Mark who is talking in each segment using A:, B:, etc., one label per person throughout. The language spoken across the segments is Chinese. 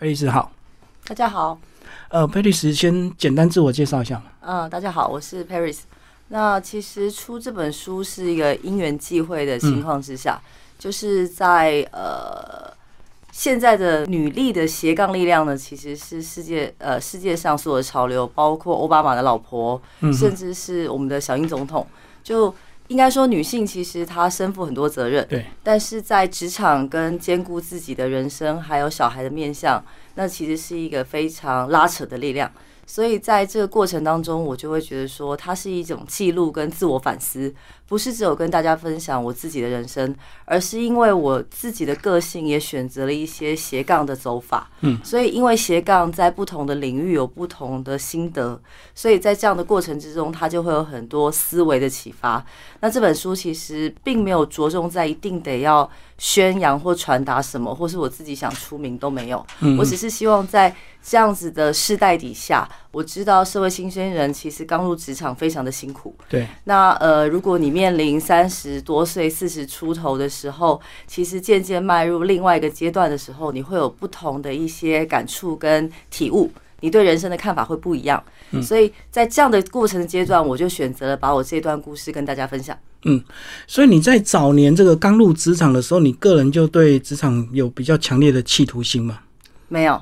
A: 佩丽斯好，
B: 大家好，
A: 呃，佩丽斯先简单自我介绍一下。
B: 嗯，大家好，我是 Paris。那其实出这本书是一个因缘际会的情况之下，就是在呃现在的女力的斜杠力量呢，其实是世界呃世界上所有的潮流，包括奥巴马的老婆，甚至是我们的小英总统，就。应该说，女性其实她身负很多责任，
A: 对。
B: 但是在职场跟兼顾自己的人生，还有小孩的面相，那其实是一个非常拉扯的力量。所以在这个过程当中，我就会觉得说，它是一种记录跟自我反思，不是只有跟大家分享我自己的人生，而是因为我自己的个性也选择了一些斜杠的走法。嗯，所以因为斜杠在不同的领域有不同的心得，所以在这样的过程之中，它就会有很多思维的启发。那这本书其实并没有着重在一定得要宣扬或传达什么，或是我自己想出名都没有。我只是希望在。这样子的世代底下，我知道社会新鲜人其实刚入职场非常的辛苦。
A: 对，
B: 那呃，如果你面临三十多岁、四十出头的时候，其实渐渐迈入另外一个阶段的时候，你会有不同的一些感触跟体悟，你对人生的看法会不一样。所以在这样的过程的阶段，我就选择了把我这段故事跟大家分享。
A: 嗯，所以你在早年这个刚入职场的时候，你个人就对职场有比较强烈的企图心吗？
B: 没有。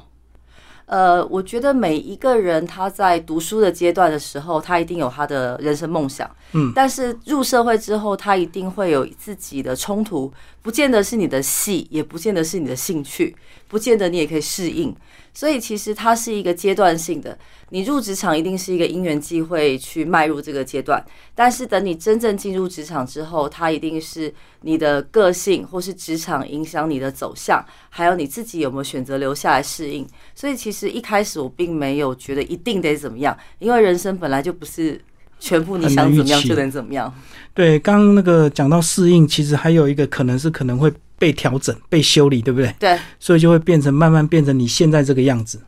B: 呃，我觉得每一个人他在读书的阶段的时候，他一定有他的人生梦想。嗯，但是入社会之后，他一定会有自己的冲突，不见得是你的戏，也不见得是你的兴趣，不见得你也可以适应。所以其实它是一个阶段性的，你入职场一定是一个因缘际会去迈入这个阶段，但是等你真正进入职场之后，它一定是你的个性或是职场影响你的走向，还有你自己有没有选择留下来适应。所以其实一开始我并没有觉得一定得怎么样，因为人生本来就不是全部你想怎么样就能怎么样。
A: 对，刚刚那个讲到适应，其实还有一个可能是可能会。被调整、被修理，对不对？
B: 对，
A: 所以就会变成慢慢变成你现在这个样子。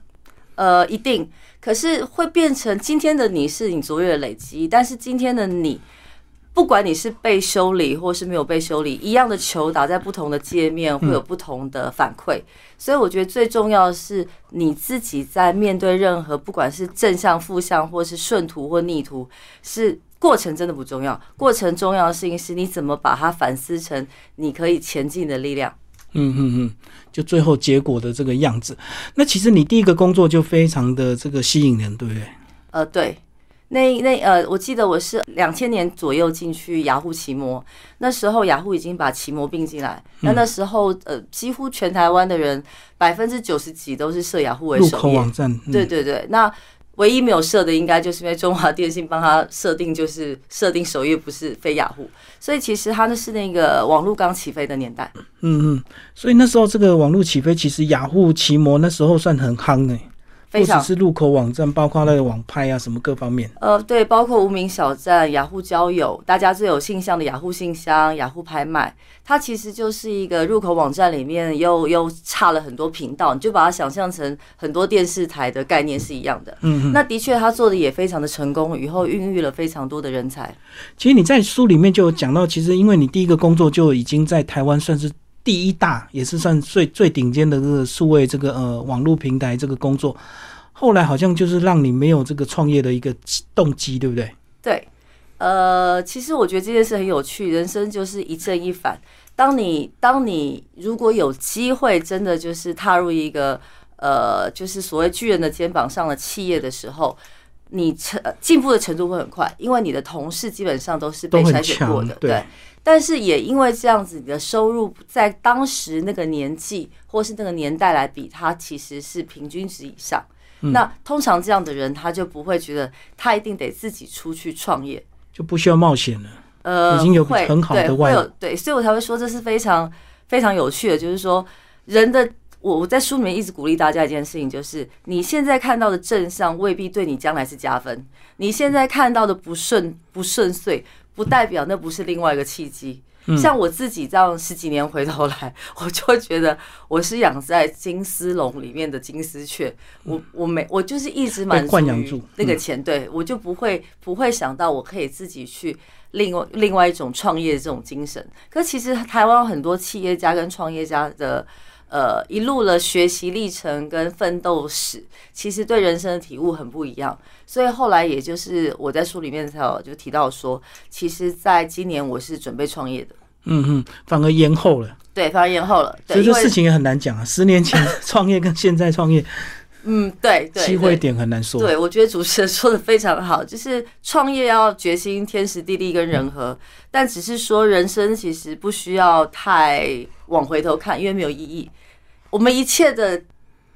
B: 呃，一定，可是会变成今天的你是你卓越的累积，但是今天的你，不管你是被修理或是没有被修理，一样的球打在不同的界面会有不同的反馈。所以我觉得最重要的是你自己在面对任何不管是正向、负向，或是顺途或逆途，是。过程真的不重要，过程重要的事情是你怎么把它反思成你可以前进的力量。
A: 嗯嗯嗯，就最后结果的这个样子。那其实你第一个工作就非常的这个吸引人，对不对？
B: 呃，对。那那呃，我记得我是两千年左右进去雅虎奇摩，那时候雅虎已经把奇摩并进来。那那时候呃，几乎全台湾的人百分之九十几都是设雅虎为首
A: 页网站。
B: 对对对，那。唯一没有设的，应该就是因为中华电信帮他设定，就是设定首页不是非雅虎，所以其实他那是那个网络刚起飞的年代。
A: 嗯嗯，所以那时候这个网络起飞，其实雅虎骑摩那时候算很夯诶。
B: 不只
A: 是入口网站，包括那个网拍啊，什么各方面。
B: 呃，对，包括无名小站、雅虎交友，大家最有信箱的雅虎信箱、雅虎拍卖，它其实就是一个入口网站里面又又差了很多频道，你就把它想象成很多电视台的概念是一样的。嗯，那的确他做的也非常的成功，以后孕育了非常多的人才。
A: 其实你在书里面就有讲到，其实因为你第一个工作就已经在台湾算是。第一大也是算最最顶尖的这个数位这个呃网络平台这个工作，后来好像就是让你没有这个创业的一个动机，对不对？
B: 对，呃，其实我觉得这件事很有趣，人生就是一正一反。当你当你如果有机会真的就是踏入一个呃就是所谓巨人的肩膀上的企业的时候，你成进步的程度会很快，因为你的同事基本上都是被筛选过的，对。但是也因为这样子，你的收入在当时那个年纪或是那个年代来比，它其实是平均值以上。那通常这样的人，他就不会觉得他一定得自己出去创业，
A: 就不需要冒险了。呃，已经有很好的外
B: 对，所以我才会说这是非常非常有趣的。就是说，人的我我在书里面一直鼓励大家一件事情，就是你现在看到的正向未必对你将来是加分，你现在看到的不顺不顺遂。不代表那不是另外一个契机。像我自己这样十几年回头来，我就会觉得我是养在金丝笼里面的金丝雀。我我没我就是一直满足于那个钱，对我就不会不会想到我可以自己去另外另外一种创业的这种精神。可其实台湾很多企业家跟创业家的呃一路的学习历程跟奋斗史，其实对人生的体悟很不一样。所以后来也就是我在书里面才有就提到说，其实在今年我是准备创业的。
A: 嗯哼，反而延后了。
B: 对，反而延后了。
A: 所以这事情也很难讲啊。十年前创业跟现在创业。
B: 嗯，对对，
A: 机会点很难说。
B: 对，我觉得主持人说的非常好，就是创业要决心天时地利跟人和，但只是说人生其实不需要太往回头看，因为没有意义。我们一切的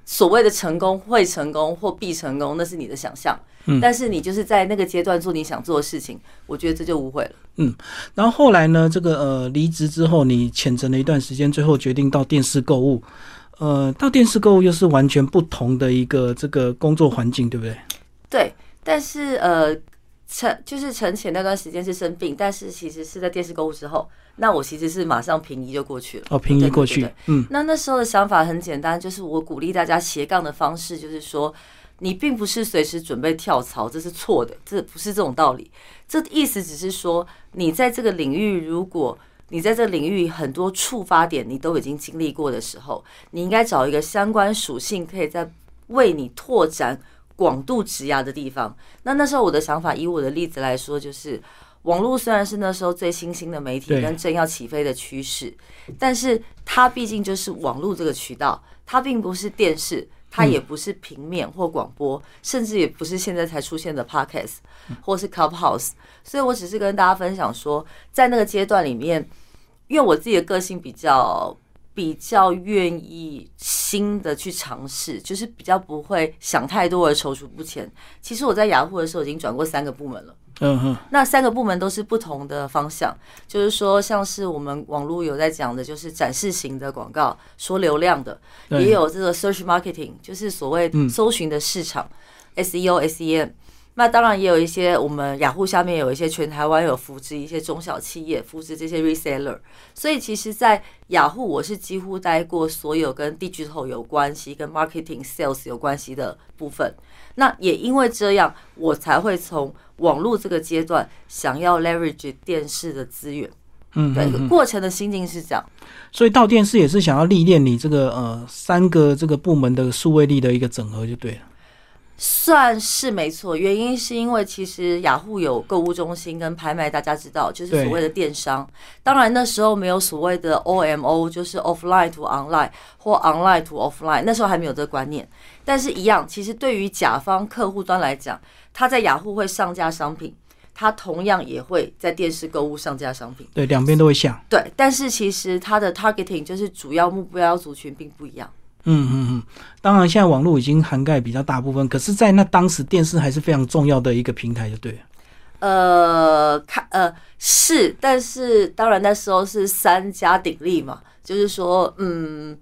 B: 所谓的成功会成功或必成功，那是你的想象。嗯，但是你就是在那个阶段做你想做的事情，我觉得这就无悔了。
A: 嗯，然后后来呢，这个呃离职之后，你潜沉了一段时间，最后决定到电视购物。呃，到电视购物又是完全不同的一个这个工作环境，对不对？
B: 对，但是呃，陈就是陈前那段时间是生病，但是其实是在电视购物之后，那我其实是马上平移就过去了。哦，
A: 平移过去，
B: 嗯。那那时候的想法很简单，就是我鼓励大家斜杠的方式，就是说你并不是随时准备跳槽，这是错的，这不是这种道理。这意思只是说，你在这个领域如果。你在这领域很多触发点，你都已经经历过的时候，你应该找一个相关属性可以在为你拓展广度职压的地方。那那时候我的想法，以我的例子来说，就是网络虽然是那时候最新兴的媒体跟正要起飞的趋势，但是它毕竟就是网络这个渠道，它并不是电视。它也不是平面或广播，甚至也不是现在才出现的 podcast 或是 clubhouse，所以我只是跟大家分享说，在那个阶段里面，因为我自己的个性比较比较愿意新的去尝试，就是比较不会想太多而踌躇不前。其实我在雅虎的时候已经转过三个部门了。嗯哼，那三个部门都是不同的方向，就是说，像是我们网络有在讲的，就是展示型的广告，说流量的，也有这个 search marketing，就是所谓搜寻的市场，SEO、SEM。那当然也有一些，我们雅虎下面有一些全台湾有扶持一些中小企业，扶持这些 reseller。所以其实，在雅虎我是几乎待过所有跟 digital 有关系、跟 marketing sales 有关系的部分。那也因为这样，我才会从网络这个阶段想要 leverage 电视的资源。嗯，对，过程的心境是这样。
A: 所以到电视也是想要历练你这个呃三个这个部门的数位力的一个整合就对了。
B: 算是没错，原因是因为其实雅虎有购物中心跟拍卖，大家知道就是所谓的电商。当然那时候没有所谓的 OMO，就是 offline to online 或 online to offline，那时候还没有这个观念。但是，一样，其实对于甲方客户端来讲，他在雅虎会上架商品，他同样也会在电视购物上架商品。
A: 对，两边都会下。
B: 对，但是其实它的 targeting 就是主要目标族群并不一样。嗯
A: 嗯嗯，当然，现在网络已经涵盖比较大部分，可是，在那当时电视还是非常重要的一个平台，就对。
B: 呃，看呃是，但是当然那时候是三家鼎立嘛，就是说，嗯，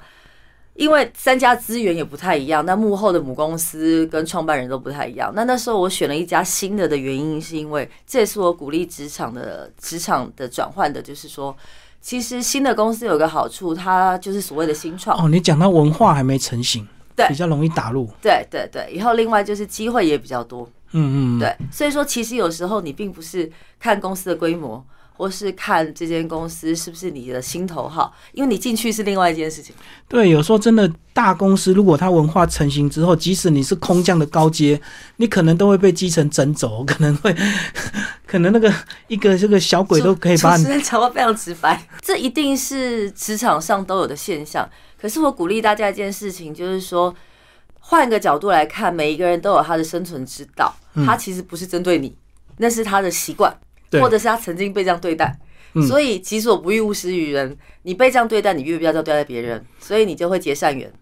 B: 因为三家资源也不太一样，那幕后的母公司跟创办人都不太一样。那那时候我选了一家新的的原因，是因为这也是我鼓励职场的职场的转换的，就是说。其实新的公司有个好处，它就是所谓的新创。
A: 哦，你讲到文化还没成型，
B: 对，
A: 比较容易打入。
B: 对对对，以后另外就是机会也比较多。嗯嗯，对，所以说其实有时候你并不是看公司的规模。或是看这间公司是不是你的心头好，因为你进去是另外一件事情。
A: 对，有时候真的大公司，如果它文化成型之后，即使你是空降的高阶，你可能都会被基层整走，可能会，可能那个一个这个小鬼都可以把你。
B: 讲话非常直白，这一定是职场上都有的现象。可是我鼓励大家一件事情，就是说换个角度来看，每一个人都有他的生存之道，他其实不是针对你，那是他的习惯。或者是他曾经被这样对待，所以己所不欲，勿施于人。你被这样对待，你越不要这样对待别人，所以你就会结善缘。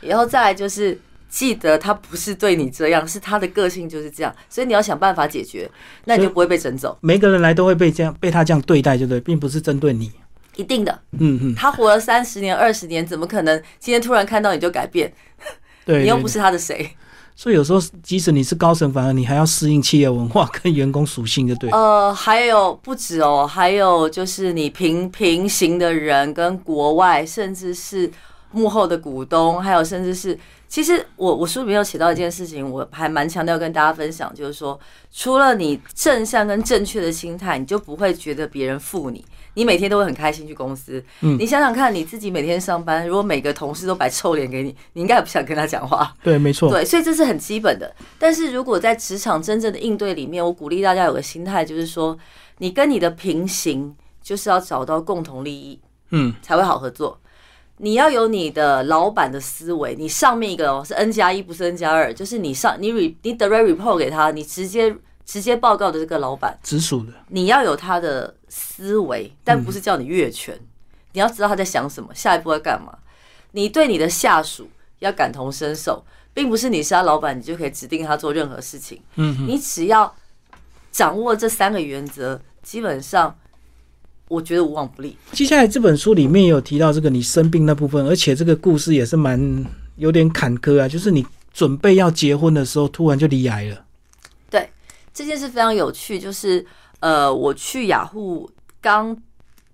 B: 然后再来就是记得，他不是对你这样，是他的个性就是这样，所以你要想办法解决，那你就不会被整走。
A: 每个人来都会被这样被他这样对待，对不对？并不是针对你，
B: 一定的。嗯嗯，他活了三十年、二十年，怎么可能今天突然看到你就改变？
A: 对，
B: 你又不是他的谁。
A: 所以有时候，即使你是高层，反而你还要适应企业文化跟员工属性，就对。
B: 呃，还有不止哦，还有就是你平平行的人跟国外，甚至是幕后的股东，还有甚至是其实我我书里面有写到一件事情，我还蛮强调跟大家分享，就是说，除了你正向跟正确的心态，你就不会觉得别人负你，你每天都会很开心去公司。
A: 嗯
B: 你想想看，你自己每天上班，如果每个同事都摆臭脸给你，你应该也不想跟他讲话。
A: 对，没错，
B: 对，所以这是很基本的。但是如果在职场真正的应对里面，我鼓励大家有个心态，就是说，你跟你的平行，就是要找到共同利益，
A: 嗯，
B: 才会好合作。你要有你的老板的思维，你上面一个哦是 N 加一，不是 N 加二，就是你上你 re 你 direct report 给他，你直接直接报告的这个老板，
A: 直属的，
B: 你要有他的思维，但不是叫你越权，你要知道他在想什么，下一步要干嘛。你对你的下属要感同身受，并不是你是他老板，你就可以指定他做任何事情。你只要掌握这三个原则，基本上我觉得无往不利。
A: 接下来这本书里面也有提到这个你生病那部分，而且这个故事也是蛮有点坎坷啊，就是你准备要结婚的时候，突然就离癌了。
B: 对这件事非常有趣，就是呃，我去雅虎刚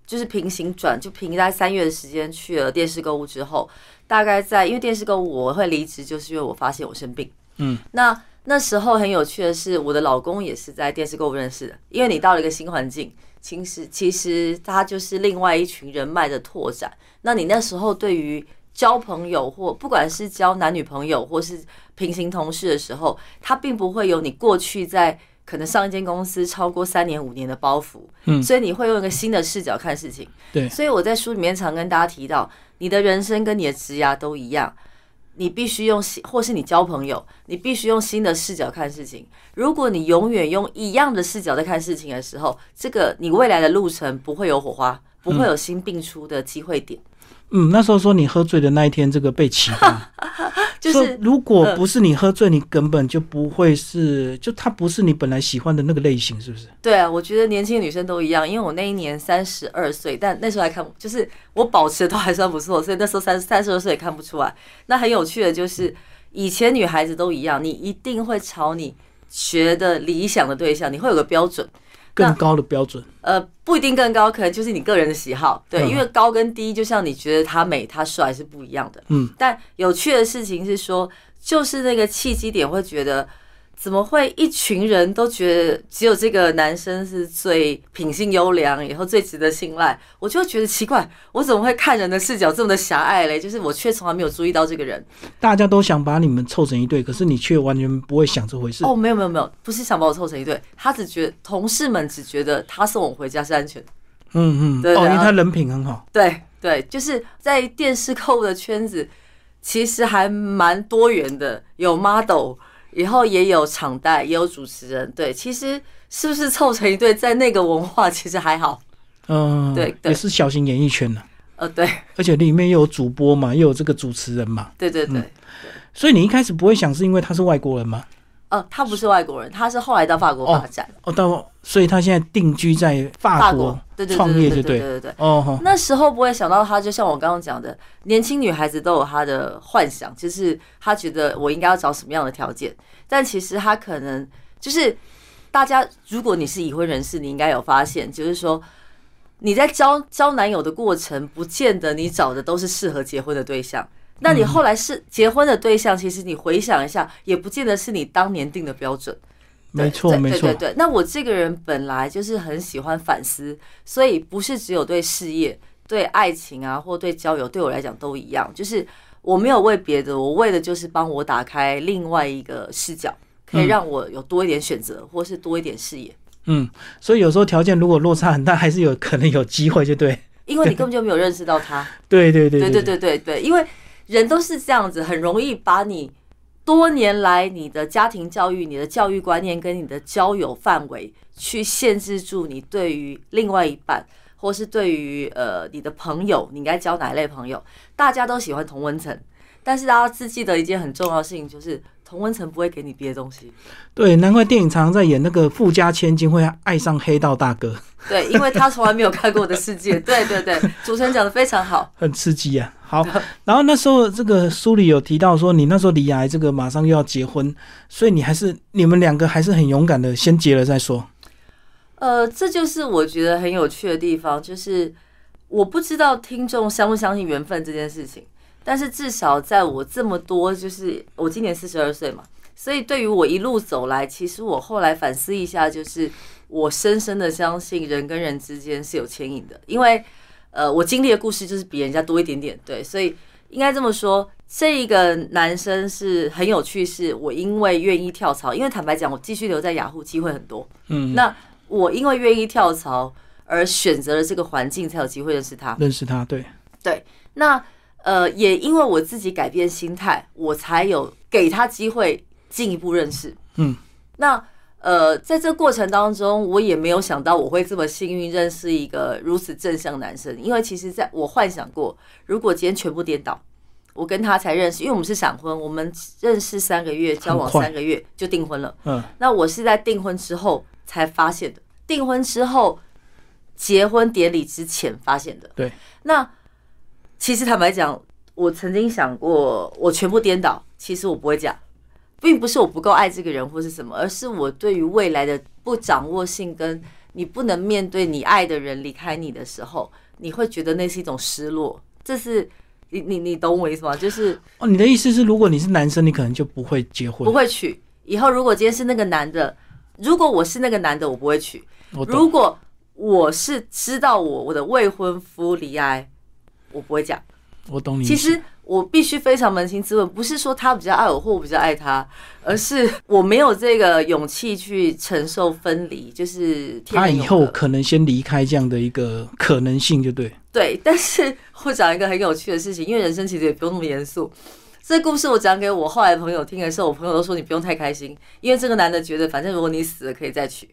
B: 就是平行转，就平在三月的时间去了电视购物之后，大概在因为电视购物我会离职，就是因为我发现我生病。
A: 嗯，
B: 那那时候很有趣的是，我的老公也是在电视购物认识的，因为你到了一个新环境，其实其实他就是另外一群人脉的拓展。那你那时候对于交朋友或不管是交男女朋友或是平行同事的时候，他并不会有你过去在可能上一间公司超过三年五年的包袱，
A: 嗯
B: 所以你会用一个新的视角看事情。
A: 对
B: 所以我在书里面常跟大家提到，你的人生跟你的职涯都一样，你必须用新，或是你交朋友，你必须用新的视角看事情。如果你永远用一样的视角在看事情的时候，这个你未来的路程不会有火花，不会有新并出的机会点。
A: 嗯，那时候说你喝醉的那一天，这个被启发，
B: 就是
A: 如果不是你喝醉，你根本就不会是，就他不是你本来喜欢的那个类型，是不是？
B: 对啊，我觉得年轻女生都一样，因为我那一年三十二岁，但那时候还看，就是我保持的都还算不错，所以那时候三三十二岁也看不出来。那很有趣的就是，以前女孩子都一样，你一定会朝你学的理想的对象，你会有个标准。
A: 更高的标准，
B: 呃，不一定更高，可能就是你个人的喜好，对，
A: 嗯。
B: 因为高跟低，就像你觉得他美他帅是不一样的。
A: 嗯，
B: 但有趣的事情是说，就是那个契机点会觉得，怎么会一群人都觉得只有这个男生是最品性优良，以后最值得信赖？我就会觉得奇怪，我怎么会看人的视角这么的狭隘嘞？就是我却从来没有注意到这个人。
A: 大家都想把你们凑成一对，可是你却完全不会想这回事。
B: 哦，没有没有没有，不是想把我凑成一对，他只觉得同事们只觉得他送我回家是安全的。
A: 嗯嗯，哦，因为他人品很好，
B: 对对，就是在电视购物的圈子，其实还蛮多元的，有 model，以后也有场代，也有主持人。对，其实是不是凑成一对，在那个文化其实还好。
A: 嗯，
B: 对对
A: 也是小型演艺圈呢、
B: 呃，对
A: 而且里面又有主播嘛，又有这个主持人嘛，
B: 对对对，
A: 所以你一开始不会想是因为他是外国人吗？
B: 呃，他不是外国人，他是后来到法国发展，
A: 哦，到所以他现在定居在法
B: 法
A: 国
B: 国，对对
A: 创
B: 对对
A: 对
B: 对对对。
A: 哦，
B: 那时候不会想到他，就像我刚刚讲的，年轻女孩子都有她的幻想，就是她觉得我应该要找什么样的条件，但其实她可能就是大家，如果你是已婚人士，你应该有发现，就是说你在交交男友的过程，不见得你找的都是适合结婚的对象。那你后来是结婚的对象，其实你回想一下，也不见得是你当年定的标准。
A: 没错没错
B: 对对对。那我这个人本来就是很喜欢反思，所以不是只有对事业、对爱情啊，或对交友，对我来讲都一样。就是我没有为别的，我为的就是帮我打开另外一个视角，可以让我有多一点选择，或是多一点视野。
A: 嗯，所以有时候条件如果落差很大，还是有可能有机会，就对，
B: 因为你根本就没有认识到他。
A: 对对对
B: 对对对对对，因为人都是这样子，很容易把你多年来你的家庭教育、你的教育观念跟你的交友范围，去限制住你对于另外一半，或是对于呃你的朋友，你应该交哪一类朋友？大家都喜欢同温层，但是大家只记得一件很重要的事情，就是同温层不会给你别的东西。
A: 对，难怪电影常常在演那个富家千金会爱上黑道大哥，
B: 对，因为他从来没有看过我的世界。对对对，主持人讲的非常好。
A: 很刺激啊。好，然后那时候这个书里有提到说，你那时候离癌，这个马上又要结婚，所以你还是你们两个还是很勇敢的，先结了再说。
B: 呃，这就是我觉得很有趣的地方，就是我不知道听众相不相信缘分这件事情，但是至少在我这么多，就是我今年四十二岁嘛，所以对于我一路走来，其实我后来反思一下，就是我深深的相信人跟人之间是有牵引的，因为呃，我经历的故事就是比人家多一点点，对，所以应该这么说，这一个男生是很有趣，是我因为愿意跳槽，因为坦白讲，我继续留在雅虎机会很多，
A: 嗯，
B: 那我因为愿意跳槽而选择了这个环境，才有机会认识他。
A: 认识他，对，
B: 对，那呃，也因为我自己改变心态，我才有给他机会进一步认识。
A: 嗯，
B: 那呃，在这过程当中，我也没有想到我会这么幸运认识一个如此正向男生，因为其实在我幻想过，如果今天全部颠倒，我跟他才认识，因为我们是闪婚，我们认识三个月，交往三个月就订婚了。
A: 嗯，
B: 那我是在订婚之后才发现的，订婚之后，结婚典礼之前发现的。
A: 对，
B: 那其实坦白讲，我曾经想过，我全部颠倒，其实我不会讲，并不是我不够爱这个人或是什么，而是我对于未来的不掌握性，跟你不能面对你爱的人离开你的时候，你会觉得那是一种失落。这是你你你懂我意思吗？就是
A: 哦，你的意思是，如果你是男生，你可能就不会结婚
B: 不？会娶。以后如果今天是那个男的，如果我是那个男的，我不会娶。如果我是知道我我的未婚夫离爱，我不会讲。
A: 我懂你。
B: 其实我必须非常扪心自问，不是说他比较爱我或我比较爱他，而是我没有这个勇气去承受分离，就是
A: 他以后可能先离开这样的一个可能性，就对。
B: 对。但是我讲一个很有趣的事情，因为人生其实也不用那么严肃。这故事我讲给我后来的朋友听的时候，我朋友都说你不用太开心，因为这个男的觉得反正如果你死了可以再娶。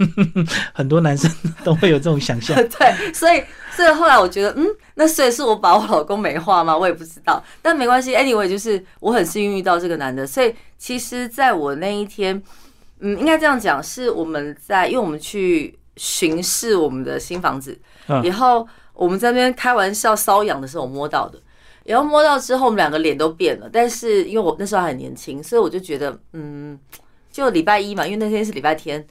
A: 很多男生都会有这种想象。
B: 对，所以所以后来我觉得，嗯，那所以是我把我老公美化吗？我也不知道，但没关系，anyway，就是我很幸运遇到这个男的，所以其实在我那一天，嗯，应该这样讲，是我们在，因为我们去巡视我们的新房子，
A: 嗯
B: 以后我们在那边开玩笑瘙痒的时候我摸到的。然后摸到之后，我们两个脸都变了。但是因为我那时候还很年轻，所以我就觉得，嗯，就礼拜一嘛，因为那天是礼拜天，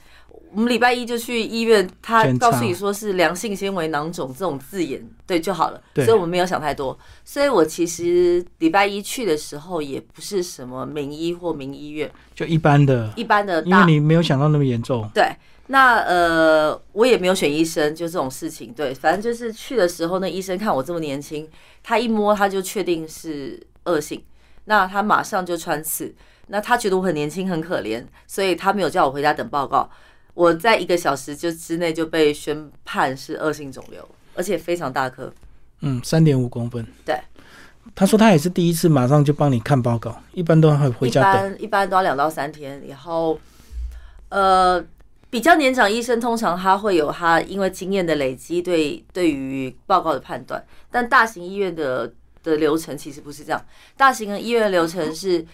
B: 我们礼拜一就去医院，他告诉你说是良性纤维囊肿这种字眼，对就好了。所以我们没有想太多。所以我其实礼拜一去的时候，也不是什么名医或名医院，
A: 就一般的，
B: 一般的大
A: 因为你没有想到那么严重。
B: 对，那呃，我也没有选医生，就这种事情。对，反正就是去的时候，那医生看我这么年轻，他一摸他就确定是恶性，那他马上就穿刺。那他觉得我很年轻很可怜，所以他没有叫我回家等报告。我在一个小时就之内就被宣判是恶性肿瘤，而且非常大颗。
A: 嗯，三点五公分。
B: 对，
A: 他说他也是第一次马上就帮你看报告，一般都会回家等。
B: 般一般都要两到三天，然后呃，比较年长医生通常他会有他因为经验的累积对对于报告的判断，但大型医院的的流程其实不是这样，大型的医院的流程是。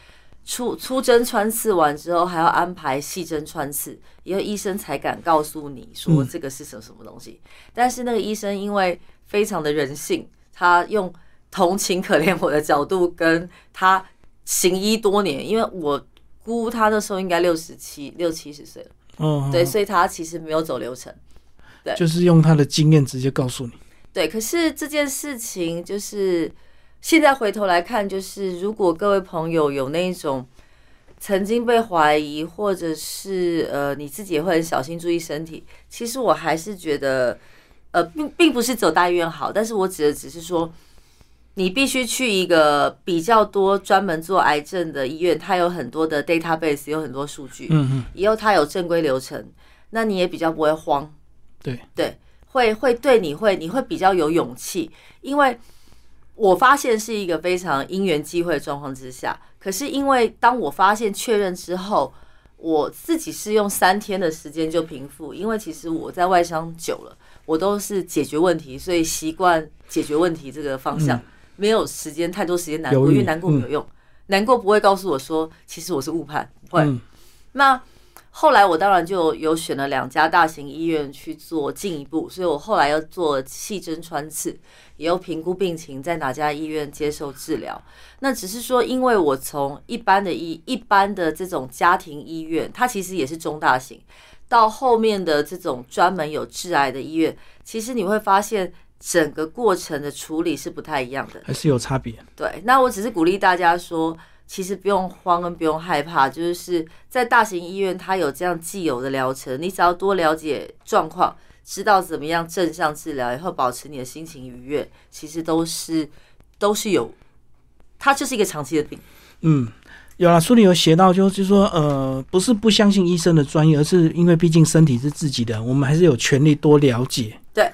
B: 出出针穿刺完之后，还要安排细针穿刺，以后医生才敢告诉你说
A: 嗯
B: 这个是什么什么东西。但是那个医生因为非常的人性，他用同情可怜我的角度，跟他行医多年，因为我估他那时候应该六十七、六七十岁了，
A: 哦，
B: 对，所以他其实没有走流程。
A: 对就是用他的经验直接告诉你。
B: 对，可是这件事情就是现在回头来看，就是如果各位朋友有那种曾经被怀疑，或者是呃你自己也会很小心注意身体，其实我还是觉得呃并并不是走大医院好，但是我指的只是说。你必须去一个比较多专门做癌症的医院，它有很多的 database，有很多数据。
A: 嗯嗯，
B: 以后它有正规流程，那你也比较不会慌。
A: 对
B: 对，会会对你会你会比较有勇气，因为我发现是一个非常因缘际会的状况之下，可是因为当我发现确认之后，我自己是用三天的时间就平复，因为其实我在外商久了，我都是解决问题，所以习惯解决问题这个方向，没有时间太多时间难过，因为难过没有用，难过不会告诉我说其实我是误判，不会。
A: 嗯。
B: 那后来我当然就有选了两家大型医院去做进一步，所以我后来要做细针穿刺，也要评估病情，在哪家医院接受治疗。那只是说，因为我从一般的医一般的这种家庭医院，它其实也是中大型，到后面的这种专门有致癌的医院，其实你会发现整个过程的处理是不太一样的。
A: 还是有差别。
B: 对，那我只是鼓励大家说，其实不用慌跟不用害怕，就是在大型医院它有这样既有的疗程，你只要多了解状况，知道怎么样正向治疗，以后保持你的心情愉悦，其实都是都是有，它就是一个长期的病。
A: 嗯，有啦，书里有写到，就是说，呃，不是不相信医生的专业，而是因为毕竟身体是自己的，我们还是有权利多了解。
B: 对，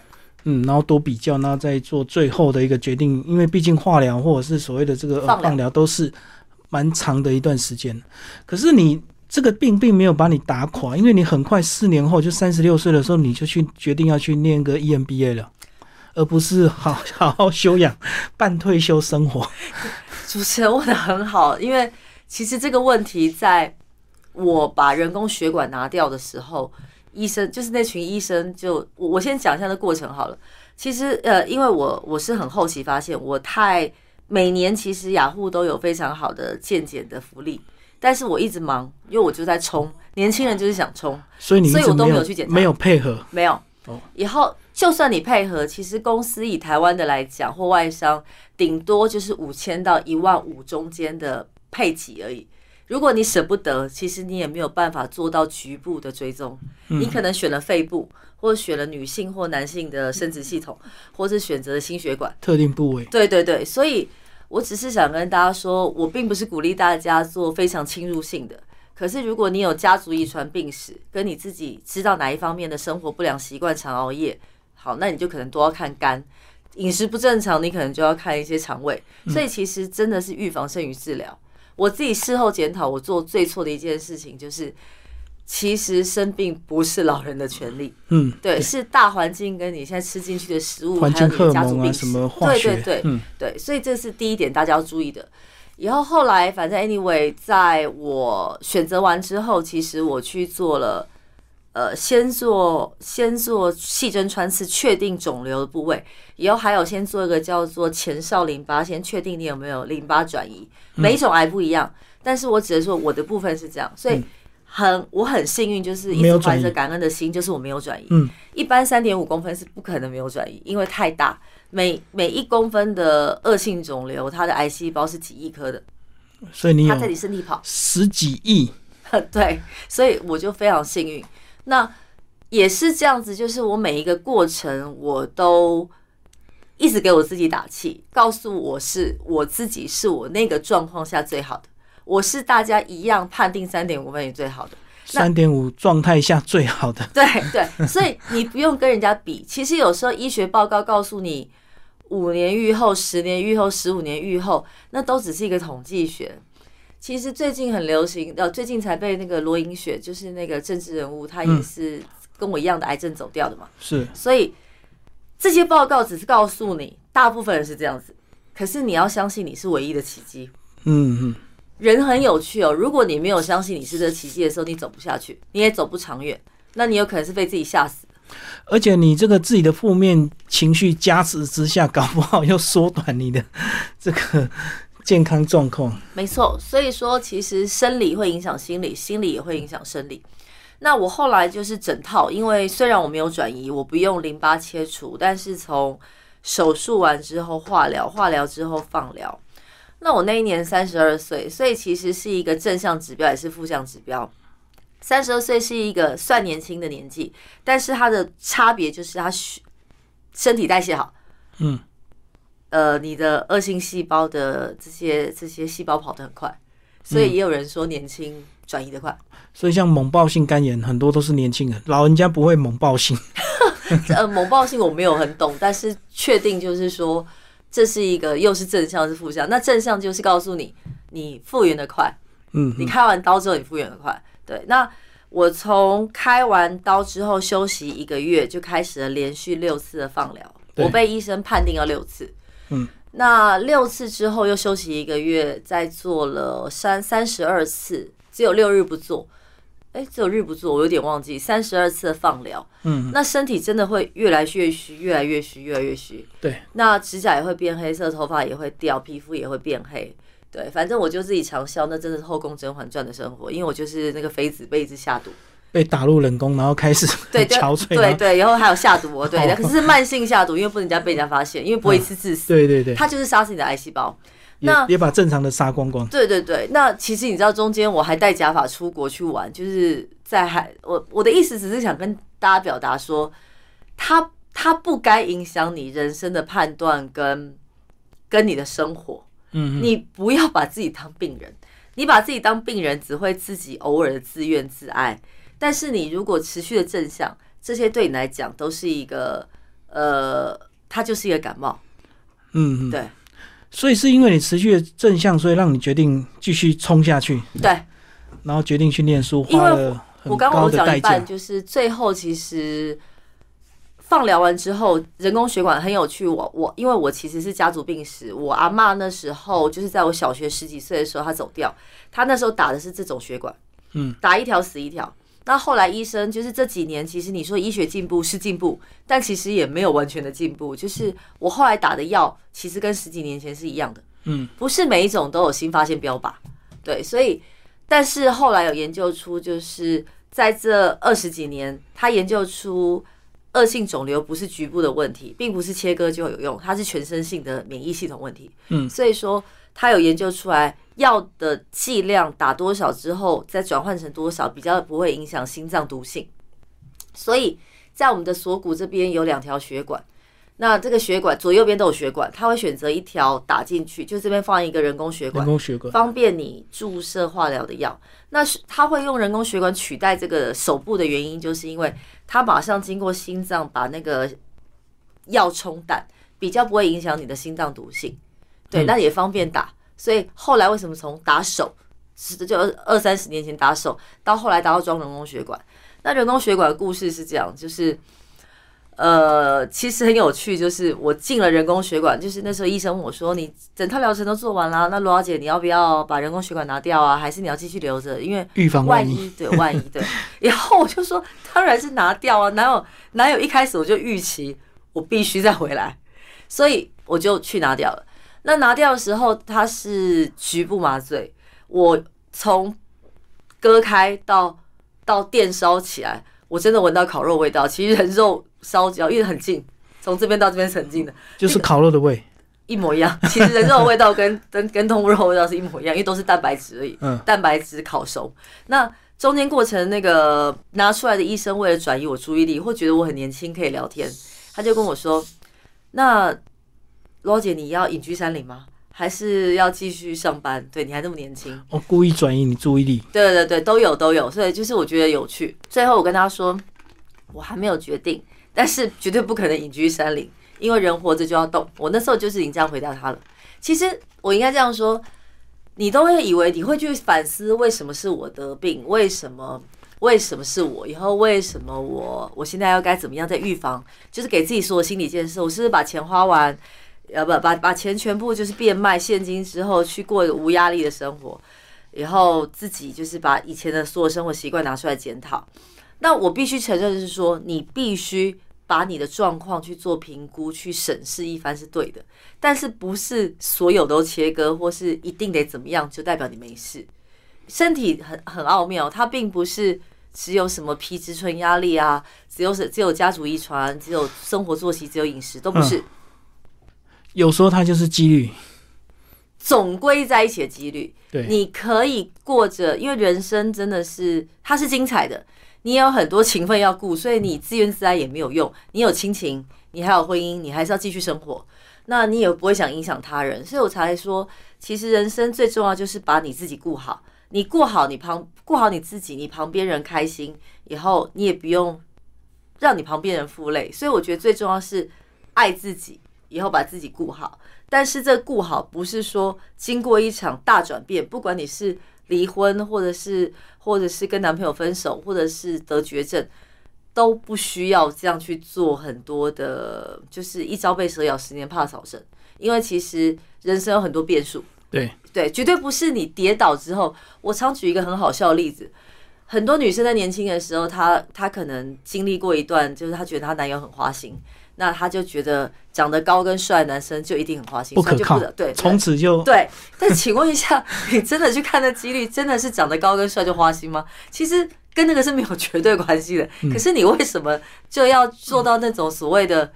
A: 嗯，然后多比较，然后再做最后的一个决定。因为毕竟化疗或者是所谓的这个、呃
B: 放疗
A: 放疗都是蛮长的一段时间。可是你这个病并没有把你打垮，因为你很快四年后就三十六岁的时候，你就去决定要去念个 EMBA 了。而不是好好好休养、半退休生活，
B: 主持人问的很好，因为其实这个问题在我把人工血管拿掉的时候，医生就是那群医生就我我先讲一下这过程好了。其实呃，因为我我是很后期发现，我太每年其实雅虎都有非常好的健检的福利，但是我一直忙，因为我就在冲，年轻人就是想冲，
A: 所以你
B: 所以我都
A: 没
B: 没有去检查
A: 没有配合。
B: 没有
A: 哦。
B: 以后就算你配合，其实公司以台湾的来讲，或外商顶多就是五千到一万五中间的配给而已。如果你舍不得，其实你也没有办法做到局部的追踪。你可能选了肺部，或者选了女性或男性的生殖系统，或是选择了心血管。
A: 特定部位，
B: 对对对，所以我只是想跟大家说，我并不是鼓励大家做非常侵入性的。可是如果你有家族遗传病史，跟你自己知道哪一方面的生活不良习惯，常熬夜，好，那你就可能多要看肝。饮食不正常，你可能就要看一些肠胃。所以其实真的是预防胜于治疗。我自己事后检讨，我做最错的一件事情就是，其实生病不是老人的权利。
A: 嗯，
B: 对，是大环境跟你现在吃进去的食物，
A: 环
B: 还有你的家族病史
A: 什么化学，
B: 对对对、
A: 嗯，
B: 对，所以这是第一点大家要注意的。然后后来反正 anyway，在我选择完之后，其实我去做了，呃，先做先做细针穿刺，确定肿瘤的部位，以后还有先做一个叫做前哨淋巴，先确定你有没有淋巴转移。每一种癌不一样，但是我只能说我的部分是这样，所以很我很幸运，就是一直怀着感恩的心，就是我没有转移。
A: 嗯，
B: 一般三点五公分是不可能没有转移，因为太大，每每一公分的恶性肿瘤，它的癌细胞是几亿颗的，
A: 所以你有
B: 它在你身体跑，
A: 十几亿，
B: 对，所以我就非常幸运。那也是这样子，就是我每一个过程我都一直给我自己打气，告诉我是我自己是我那个状况下最好的，我是大家一样判定三点五分也最好的。
A: 三点五状态下最好的，
B: 对对，所以你不用跟人家比。其实有时候医学报告告诉你五年愈后、十年愈后、十五年愈后，那都只是一个统计学。其实最近很流行，呃，最近才被那个罗银雪，就是那个政治人物，他也是跟我一样的癌症走掉的嘛。
A: 是
B: 所以这些报告只是告诉你，大部分人是这样子，可是你要相信你是唯一的奇迹。
A: 嗯嗯，
B: 人很有趣哦，如果你没有相信你是这奇迹的时候，你走不下去，你也走不长远，那你有可能是被自己吓死。
A: 而且你这个自己的负面情绪加持之下，搞不好又缩短你的这个健康状况。
B: 没错，所以说其实生理会影响心理，心理也会影响生理。那我后来就是整套，因为虽然我没有转移，我不用淋巴切除，但是从手术完之后化疗，化疗之后放疗。那我那一年三十二岁，所以其实是一个正向指标，也是负向指标。三十二岁是一个算年轻的年纪，但是它的差别就是它身体代谢好，
A: 嗯，
B: 呃，你的恶性细胞的这些这些细胞跑得很快，所以也有人说年轻转移的快。
A: 所以像猛暴性肝炎，很多都是年轻人，老人家不会猛暴性。
B: 呃，猛暴性我没有很懂，但是确定就是说这是一个又是正向是负向。那正向就是告诉你你复原的快，
A: 嗯，
B: 你开完刀之后你复原的快。对，那我从开完刀之后休息一个月，就开始了连续六次的放疗。我被医生判定要六次。
A: 嗯，
B: 那六次之后又休息一个月，再做了三三十二次，只有六日不做。哎，只有日不做，我有点忘记三十二次的放疗。
A: 嗯，
B: 那身体真的会越来越虚，越来越虚，越来越虚。
A: 对，
B: 那指甲也会变黑色，头发也会掉，皮肤也会变黑。对，反正我就自己常笑，那真的是后宫甄嬛传的生活，因为我就是那个妃子被一直下毒。
A: 被打入冷宫，然后开始
B: 对对
A: 憔悴，
B: 对对，然后还有下毒哦，对，
A: 哦。
B: 可是是慢性下毒，因为不能人家被人家发现，因为不会一次致死，
A: 对对对，
B: 它就是杀死你的癌细胞。那
A: 也把正常的杀光光。
B: 对对对，那其实你知道中间我还带假发出国去玩，就是在海，我我的意思只是想跟大家表达说，他他不该影响你人生的判断跟跟你的生活，
A: 嗯嗯，
B: 你不要把自己当病人，你把自己当病人只会自己偶尔的自怨自艾，但是你如果持续的正向，这些对你来讲都是一个呃，它就是一个感冒，
A: 嗯嗯，
B: 对
A: 所以是因为你持续的正向，所以让你决定继续冲下去，
B: 对。
A: 然后决定去念书，
B: 因为
A: 花了很
B: 我刚刚我
A: 高的代价
B: 讲一半，。就是最后其实放疗完之后，人工血管很有趣。我我因为我其实是家族病史，我阿妈那时候就是在我小学十几岁的时候，她走掉，她那时候打的是这种血管，
A: 嗯，
B: 打一条死一条。那后来医生就是这几年，其实你说医学进步是进步，但其实也没有完全的进步。就是我后来打的药，其实跟十几年前是一样的。
A: 嗯，
B: 不是每一种都有新发现标靶，对，所以但是后来有研究出，就是在这二十几年，他研究出恶性肿瘤不是局部的问题，并不是切割就有用，它是全身性的免疫系统问题。
A: 嗯
B: 所以说他有研究出来药的剂量打多少之后，再转换成多少，比较不会影响心脏毒性。所以在我们的锁骨这边有两条血管。那这个血管左右边都有血管，他会选择一条打进去，就这边放一个人工血管
A: 人
B: 管，
A: 工血管，
B: 方便你注射化疗的药。那是他会用人工血管取代这个手部的原因，就是因为它马上经过心脏把那个药冲淡，比较不会影响你的心脏毒性。对，
A: 嗯
B: 那也方便打。所以后来为什么从打手，是就二二三十年前打手，到后来打到装人工血管？那人工血管的故事是这样，就是。呃，其实很有趣，就是我进了人工血管，就是那时候医生问我说：“你整套疗程都做完了，那罗小姐你要不要把人工血管拿掉啊？还是你要继续留着？因为
A: 预防
B: 万。
A: 一
B: 对万一对。” 然后我就说：“当然是拿掉啊，哪有哪有一开始我就预期我必须再回来，所以我就去拿掉了。那拿掉的时候，它是局部麻醉，我从割开到到电烧起来，我真的闻到烤肉味道。其实人肉烧焦，因为很近，从这边到这边是很近的，
A: 就是烤肉的味，
B: 一模一样。其实人肉的味道跟跟跟动物肉味道是一模一样，因为都是蛋白质而已，
A: 嗯
B: 蛋白质烤熟。那中间过程，那个拿出来的医生为了转移我注意力，或觉得我很年轻可以聊天，他就跟我说：“那罗姐，你要隐居山林吗？还是要继续上班？对你还那么年轻。”
A: 我故意转移你注意力。
B: 对对对，都有都有，所以就是我觉得有趣。最后我跟他说，我还没有决定，但是绝对不可能隐居山林，因为人活着就要动。我那时候就是已经这样回答他了。其实我应该这样说，你都会以为你会去反思为什么是我得病，为什么为什么是我，以后为什么我我现在要该怎么样在预防，就是给自己所有心理建设。我是不是把钱花完，呃不把把钱全部就是变卖现金之后，去过一个无压力的生活。然后自己就是把以前的所有生活习惯拿出来检讨。那我必须承认的是说，你必须把你的状况去做评估、去审视一番是对的，但是不是所有都切割或是一定得怎么样就代表你没事。身体很很奥妙，它并不是只有什么皮质醇压力啊，只有是只有家族遗传，只有生活作息，只有饮食，都不是。
A: 有时候它就是几率，
B: 总归在一起的几率。
A: 对，
B: 你可以过着，因为人生真的是它是精彩的，你也有很多情分要顾，所以你自怨自哀也没有用。你有亲情，你还有婚姻，你还是要继续生活，那你也不会想影响他人，所以我才说，其实人生最重要就是把你自己顾好，你顾好你旁顾好你自己，你旁边人开心，以后你也不用让你旁边人负累。所以我觉得最重要是爱自己，以后把自己顾好。但是这顾好不是说经过一场大转变，不管你是离婚，或者是或者是跟男朋友分手，或者是得绝症，都不需要这样去做很多的，就是一朝被蛇咬，十年怕草绳。因为其实人生有很多变数，
A: 对，
B: 对，绝对不是你跌倒之后。我常举一个很好笑的例子，很多女生在年轻的时候，她她可能经历过一段，就是她觉得她男友很花心，那他就觉得长得高跟帅的男生就一定很花心，
A: 不可靠
B: 对，
A: 从此就
B: 对，但请问一下，你真的去看的几率，真的是长得高跟帅就花心吗？其实跟那个是没有 绝对关系的。
A: 嗯
B: 可是你为什么就要做到那种所谓的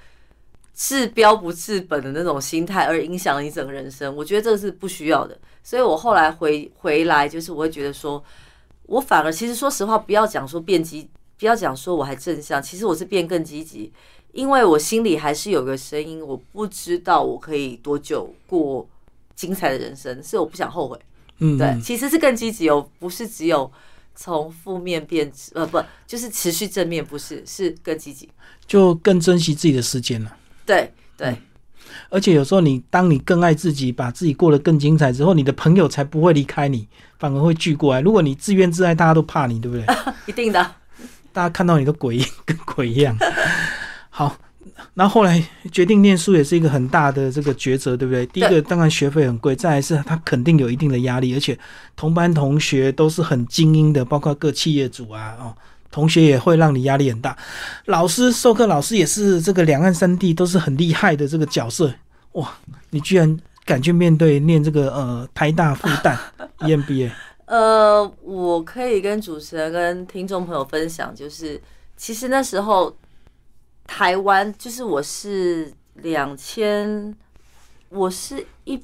B: 治标不治本的那种心态，而影响你整个人生？我觉得这个是不需要的。所以我后来回回来，就是我会觉得说，我反而其实说实话，不要讲说变积，不要讲说我还正向，其实我是变更积极，因为我心里还是有个声音，我不知道我可以多久过精彩的人生，所以我不想后悔。
A: 嗯，
B: 对，
A: 嗯
B: 其实是更积极哦，不是只有从负面变呃不，就是持续正面，不是是更积极。
A: 就更珍惜自己的时间了。
B: 对对
A: 而且有时候你当你更爱自己，把自己过得更精彩之后，你的朋友才不会离开你，反而会聚过来。如果你自怨自艾，大家都怕你，对不对？
B: 一定的。
A: 大家看到你都鬼跟鬼一样。好，那后后来决定念书也是一个很大的这个抉择，对不对？第一个当然学费很贵，再来是他肯定有一定的压力，而且同班同学都是很精英的，包括各企业主啊，哦，同学也会让你压力很大。老师授课老师也是这个两岸三地都是很厉害的这个角色，哇，你居然敢去面对念这个呃台大复旦 E EMBA，
B: 呃，我可以跟主持人跟听众朋友分享，就是其实那时候台湾，就是我是两千，我是一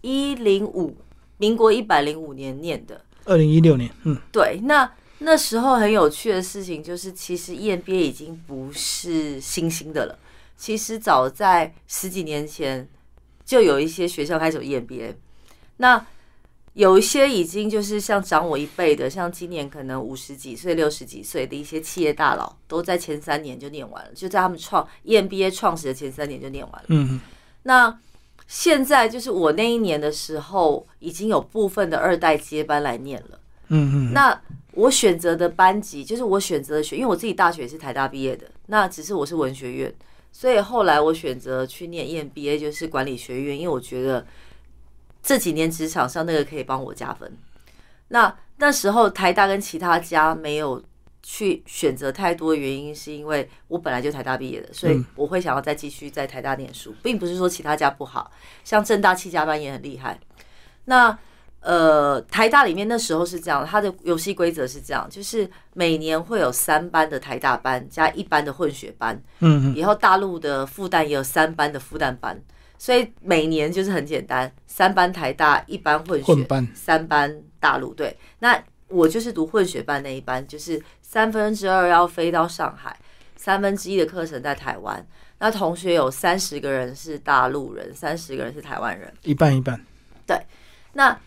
B: 一零五，民国一百零五年念的。
A: 二零一六年，嗯
B: 对，那那时候很有趣的事情就是，其实 E EMBA 已经不是新兴的了。其实早在十几年前，就有一些学校开始有 E EMBA。那有一些已经就是像长我一辈的，像今年可能五十几岁、六十几岁的一些企业大佬，都在前三年就念完了，就在他们创 E EMBA 创始的前三年就念完了。
A: 嗯
B: 那现在就是我那一年的时候，已经有部分的二代接班来念了。
A: 嗯嗯，
B: 那我选择的班级，就是我选择的学，因为我自己大学是台大毕业的，那只是我是文学院，所以后来我选择去念 E EMBA，就是管理学院，因为我觉得这几年职场上那个可以帮我加分。那那时候台大跟其他家没有去选择太多的原因，是因为我本来就台大毕业的，所以
A: 嗯
B: 我会想要再继续在台大念书，并不是说其他家不好，像正大七家班也很厉害。那呃，台大里面那时候是这样，它的游戏规则是这样，就是每年会有三班的台大班加一班的混血班，
A: 嗯嗯
B: 以后大陆的复旦也有三班的复旦班，所以每年就是很简单，三班台大，一班混血，
A: 混班
B: 三班大陆。对，那我就是读混血班那一班，就是三分之二要飞到上海，三分之一的课程在台湾。那同学有三十个人是大陆人，三十个人是台湾人。
A: 一半一半，对
B: 那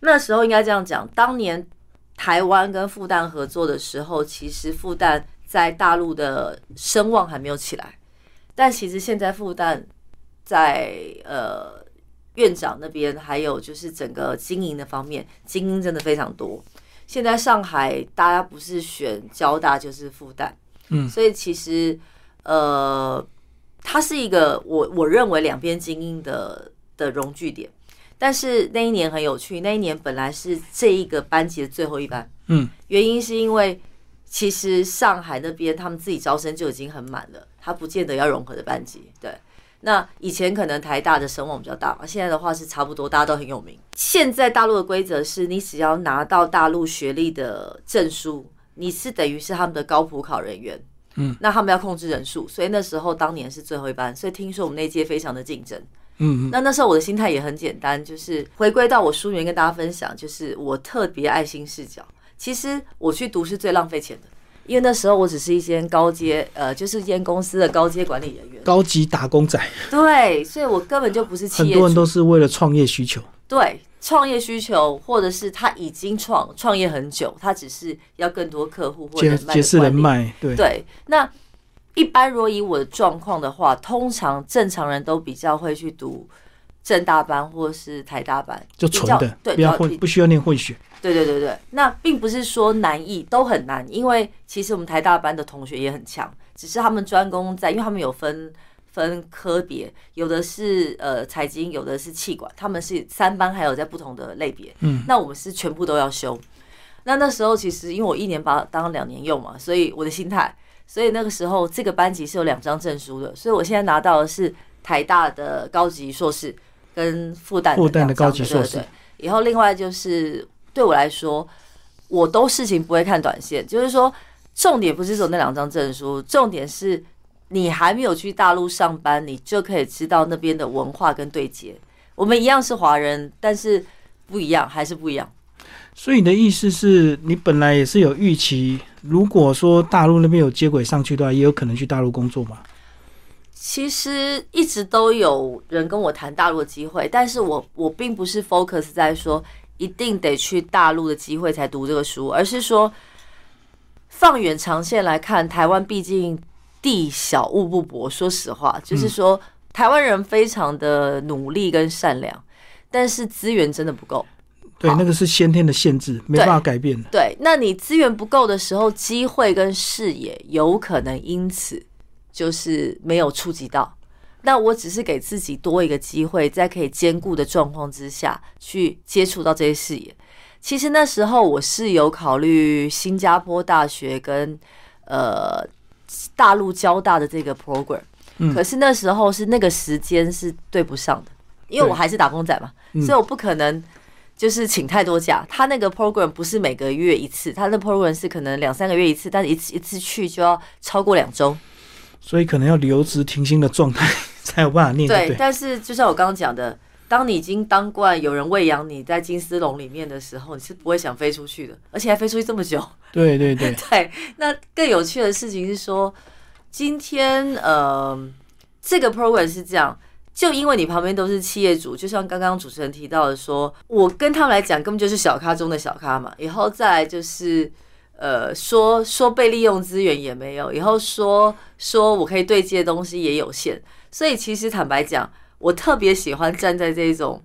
B: 那时候应该这样讲，当年台湾跟复旦合作的时候，其实复旦在大陆的声望还没有起来，但其实现在复旦在呃院长那边，还有就是整个经营的方面，精英真的非常多。现在上海大家不是选交大就是复旦，
A: 嗯
B: 所以其实呃，它是一个我我认为两边精英的的融聚点。但是那一年很有趣，那一年本来是这一个班级的最后一班，
A: 嗯
B: 原因是因为其实上海那边他们自己招生就已经很满了，他不见得要融合的班级。对，那以前可能台大的声望比较大嘛，现在的话是差不多，大家都很有名。现在大陆的规则是你只要拿到大陆学历的证书，你是等于是他们的高普考人员。
A: 嗯，
B: 那他们要控制人数，所以那时候当年是最后一班，所以听说我们那届非常的竞争。
A: 嗯嗯
B: 那那时候我的心态也很简单，就是回归到我书里面跟大家分享，就是我特别爱心视角。其实我去读是最浪费钱的，因为那时候我只是一间高阶，呃，就是一间公司的高阶管理人员。
A: 高级打工仔，
B: 对，所以我根本就不是企业主。
A: 很多人都是为了创业需求。
B: 对创业需求，或者是他已经创创业很久，他只是要更多客户或人脉的
A: 结识人脉，对，
B: 对，那一般如果以我的状况的话，通常正常人都比较会去读正大班或是台大班，
A: 就纯的，
B: 对，
A: 不要混，不需要念混血。
B: 对对对对，那并不是说难易都很难，因为其实我们台大班的同学也很强，只是他们专攻在，因为他们有分分科别，有的是呃财经，有的是气管，他们是三班，还有在不同的类别。
A: 嗯，
B: 那我们是全部都要修。那那时候其实因为我一年把它当两年用嘛，所以我的心态，所以那个时候这个班级是有两张证书的，所以我现在拿到的是台大的高级硕士跟复旦
A: 复旦的高级硕士
B: 以后另外就是对我来说，我都事情不会看短线，就是说重点不是走那两张证书，重点是你还没有去大陆上班，你就可以知道那边的文化跟对接。我们一样是华人，但是不一样，还是不一样。
A: 所以你的意思是你本来也是有预期，如果说大陆那边有接轨上去的话，也有可能去大陆工作嘛？
B: 其实一直都有人跟我谈大陆的机会，但是我我并不是 focus 在说一定得去大陆的机会才读这个书，而是说放远长线来看，台湾毕竟地小物不薄。说实话，就是说台湾人非常的努力跟善良，但是资源真的不够。
A: 对，那个是先天的限制，没办法改变。
B: 对，那你资源不够的时候，机会跟视野有可能因此就是没有触及到。那我只是给自己多一个机会，在可以兼顾的状况之下去接触到这些视野。其实那时候我是有考虑新加坡大学跟呃大陆交大的这个 program，可是那时候是那个时间是对不上的，因为我还是打工仔嘛，所以我不可能。就是请太多假，他那个 program 不是每个月一次，他那 program 是可能两三个月一次，但是一次一次去就要超过两周，
A: 所以可能要留职停薪的状态 才有办法念。对，
B: 但是就像我刚刚讲的，当你已经当惯有人喂养你在金丝笼里面的时候，你是不会想飞出去的，而且还飞出去这么久。
A: 对对对
B: 对。那更有趣的事情是说，今天呃，这个 program 是这样。就因为你旁边都是企业主，就像刚刚主持人提到的，说我跟他们来讲根本就是小咖中的小咖嘛。以后再来就是，呃，说说被利用资源也没有，以后说说我可以对接的东西也有限。所以其实坦白讲，我特别喜欢站在这种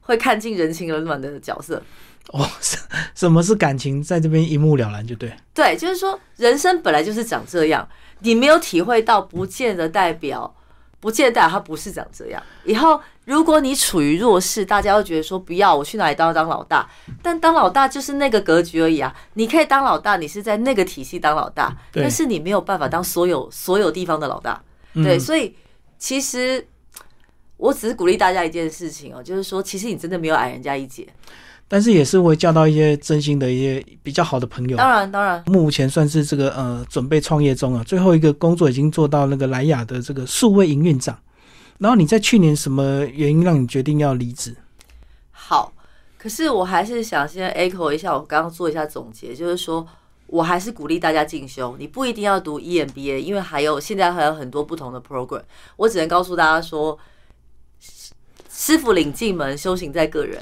B: 会看尽人情冷暖的角色。
A: 哦，什 什么是感情，在这边一目了然就对。
B: 对，就是说人生本来就是长这样，你没有体会到，不见得代表。不见得代表他不是长这样。以后如果你处于弱势，大家会觉得说不要我去哪里当当老大。但当老大就是那个格局而已啊。你可以当老大，你是在那个体系当老大，但是你没有办法当所有所有地方的老大。对，所以其实我只是鼓励大家一件事情哦，就是说，其实你真的没有矮人家一截。
A: 但是也是会交到一些真心的一些比较好的朋友。
B: 当然，当然，
A: 目前算是这个呃准备创业中啊，最后一个工作已经做到那个莱雅的这个数位营运长。然后你在去年什么原因让你决定要离职？
B: 好，可是我还是想先 echo 一下，我刚刚做一下总结，就是说我还是鼓励大家进修，你不一定要读 EMBA，因为还有现在还有很多不同的 program。我只能告诉大家说，师傅领进门，修行在个人。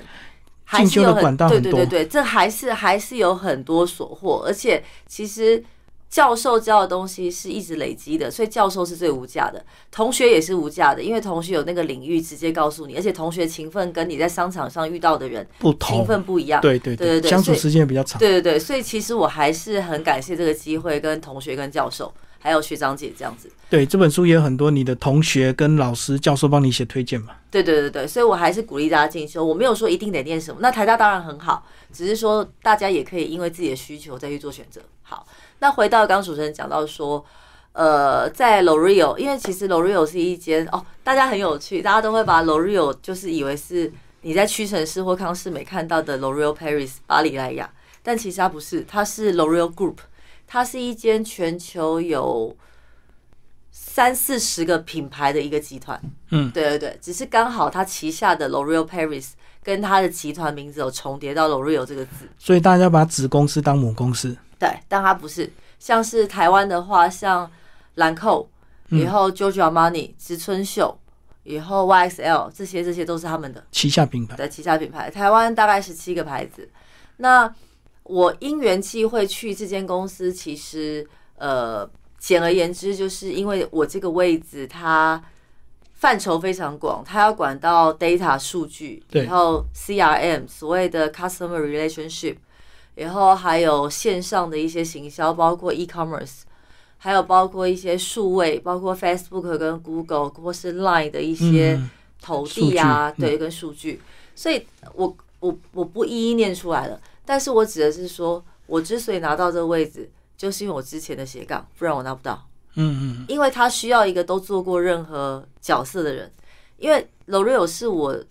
A: 进修的管道
B: 对对对对，这还是还是有很多所获，而且其实教授教的东西是一直累积的，所以教授是最无价的，同学也是无价的，因为同学有那个领域直接告诉你，而且同学勤奋跟你在商场上遇到的人
A: 不同，
B: 勤奋不一样，
A: 对对对对，相处时间也比较长，
B: 对对对，所以其实我还是很感谢这个机会，跟同学跟教授。还有学长姐这样子，
A: 对这本书也有很多你的同学跟老师、教授帮你写推荐嘛？
B: 对对对对，所以我还是鼓励大家进修。我没有说一定得念什么，那台大当然很好，只是说大家也可以因为自己的需求再去做选择。好，那回到刚主持人讲到说，呃，在 L'Oreal，因为其实 L'Oreal 是一间哦，大家很有趣，大家都会把 L'Oreal 就是以为是你在屈臣氏或康士美看到的 L'Oreal Paris 巴黎莱雅，但其实它不是，它是 L'Oreal Group。它是一间全球有三四十个品牌的一个集团，嗯，对对对，只是刚好它旗下的 L'Oreal Paris 跟它的集团名字有重叠到 L'Oreal 这个字，
A: 所以大家把子公司当母公司。
B: 对，但它不是，像是台湾的话，像兰蔻，以后 Giorgio Armani、植村秀，以后 YSL 这些，这些都是他们的
A: 旗下品牌。
B: 对，旗下品牌，台湾大概十七个牌子，那。我因缘际会去这间公司，其实呃，简而言之，就是因为我这个位置它范畴非常广，它要管到 data 数据，然后 CRM 所谓的 customer relationship，然后还有线上的一些行销，包括 e-commerce，还有包括一些数位，包括 Facebook 跟 Google 或是 Line 的一些投递啊，对，跟数据，所以我我我不一一念出来了。但是我指的是说，我之所以拿到这个位置，就是因为我之前的斜杠，不然我拿不到。嗯嗯，因为他需要一个都做过任何角色的人，因为 L'Oreal 是我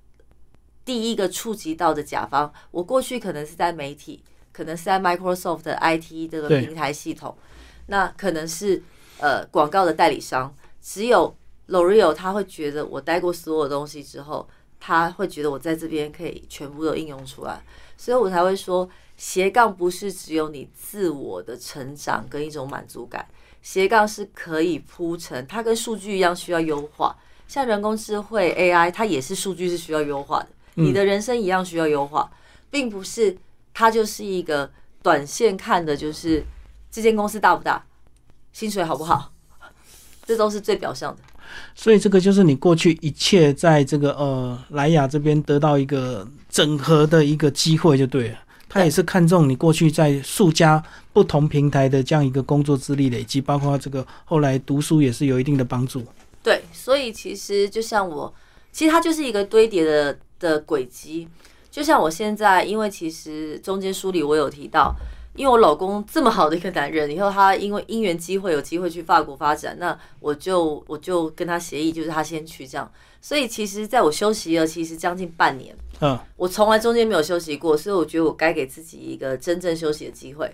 B: 第一个触及到的甲方。我过去可能是在媒体，可能是在 Microsoft 的 IT 这个平台系统，那可能是呃广告的代理商。只有 L'Oreal 他会觉得我待过所有东西之后，他会觉得我在这边可以全部都应用出来，所以我才会说斜杠不是只有你自我的成长跟一种满足感，斜杠是可以铺成，它跟数据一样需要优化。像人工智慧 AI，它也是数据是需要优化的，你的人生一样需要优化，并不是它就是一个短线看的，就是这间公司大不大，薪水好不好，这都是最表象的。
A: 所以这个就是你过去一切在这个呃莱雅这边得到一个整合的一个机会就对了。他也是看中你过去在数家不同平台的这样一个工作资历累积，包括这个后来读书也是有一定的帮助。
B: 对，所以其实就像我，其实它就是一个堆叠的的轨迹。就像我现在，因为其实中间书里我有提到，因为我老公这么好的一个男人，以后他因为因缘机会有机会去法国发展，那我就我就跟他协议，就是他先去这样。所以其实在我休息了，其实将近半年，
A: 嗯，
B: 我从来中间没有休息过，所以我觉得我该给自己一个真正休息的机会。